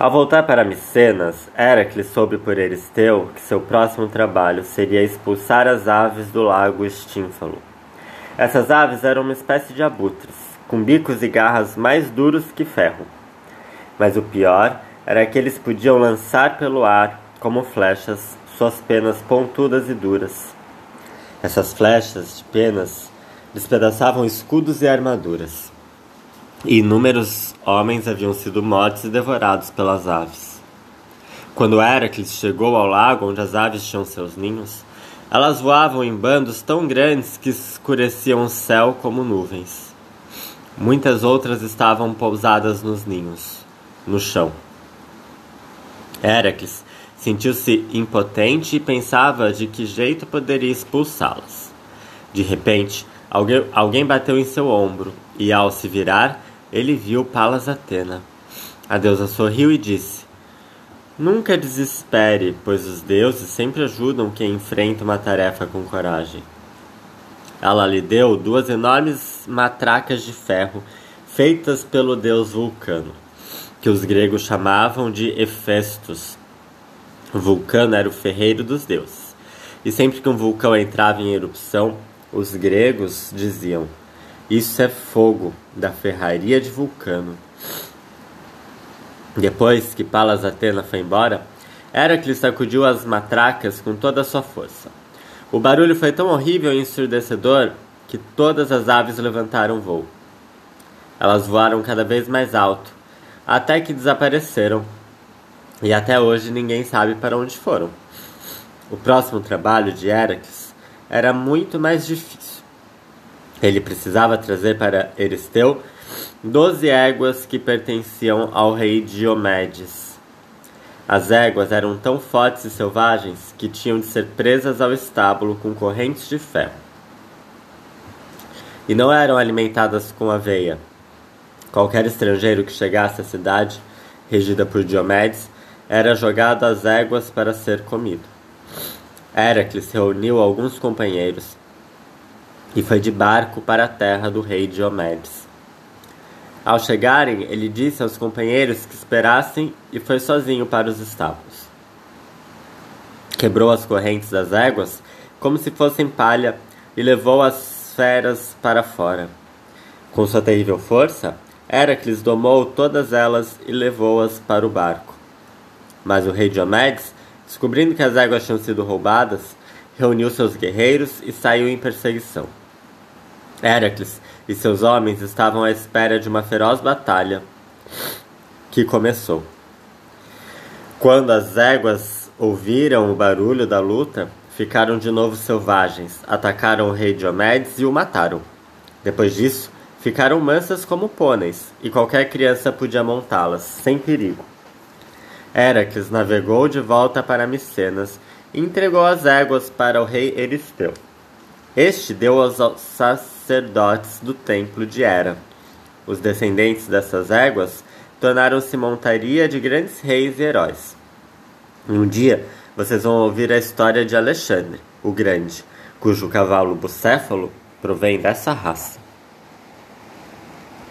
Ao voltar para Micenas, Heracles soube por Eristeu que seu próximo trabalho seria expulsar as aves do lago Estínfalo. Essas aves eram uma espécie de abutres, com bicos e garras mais duros que ferro. Mas o pior era que eles podiam lançar pelo ar, como flechas, suas penas pontudas e duras. Essas flechas de penas despedaçavam escudos e armaduras. Inúmeros homens haviam sido mortos e devorados pelas aves. Quando Heracles chegou ao lago onde as aves tinham seus ninhos, elas voavam em bandos tão grandes que escureciam o céu como nuvens. Muitas outras estavam pousadas nos ninhos, no chão. Heracles sentiu-se impotente e pensava de que jeito poderia expulsá-las. De repente, alguém, alguém bateu em seu ombro e, ao se virar, ele viu Palas Atena. A deusa sorriu e disse: Nunca desespere, pois os deuses sempre ajudam quem enfrenta uma tarefa com coragem. Ela lhe deu duas enormes matracas de ferro feitas pelo deus Vulcano, que os gregos chamavam de Hefestos. Vulcano era o ferreiro dos deuses, e sempre que um vulcão entrava em erupção, os gregos diziam: isso é fogo da ferraria de Vulcano. Depois que Palas Atena foi embora, Heracles sacudiu as matracas com toda a sua força. O barulho foi tão horrível e ensurdecedor que todas as aves levantaram voo. Elas voaram cada vez mais alto, até que desapareceram, e até hoje ninguém sabe para onde foram. O próximo trabalho de Heracles era muito mais difícil. Ele precisava trazer para Eristeu doze éguas que pertenciam ao rei Diomedes. As éguas eram tão fortes e selvagens que tinham de ser presas ao estábulo com correntes de ferro. E não eram alimentadas com aveia. Qualquer estrangeiro que chegasse à cidade, regida por Diomedes, era jogado às éguas para ser comido. Heracles reuniu alguns companheiros e foi de barco para a terra do rei Diomedes. Ao chegarem, ele disse aos companheiros que esperassem e foi sozinho para os estábulos. Quebrou as correntes das éguas como se fossem palha e levou as feras para fora. Com sua terrível força, Heracles domou todas elas e levou-as para o barco. Mas o rei Diomedes, descobrindo que as éguas tinham sido roubadas, reuniu seus guerreiros e saiu em perseguição. Heracles e seus homens estavam à espera de uma feroz batalha que começou. Quando as éguas ouviram o barulho da luta, ficaram de novo selvagens, atacaram o rei Diomedes e o mataram. Depois disso, ficaram mansas como pôneis, e qualquer criança podia montá-las, sem perigo. Heracles navegou de volta para Micenas e entregou as éguas para o rei Eristeu. Este deu aos sacerdotes do templo de Hera. Os descendentes dessas éguas tornaram-se montaria de grandes reis e heróis. Um dia vocês vão ouvir a história de Alexandre, o Grande, cujo cavalo bucéfalo provém dessa raça.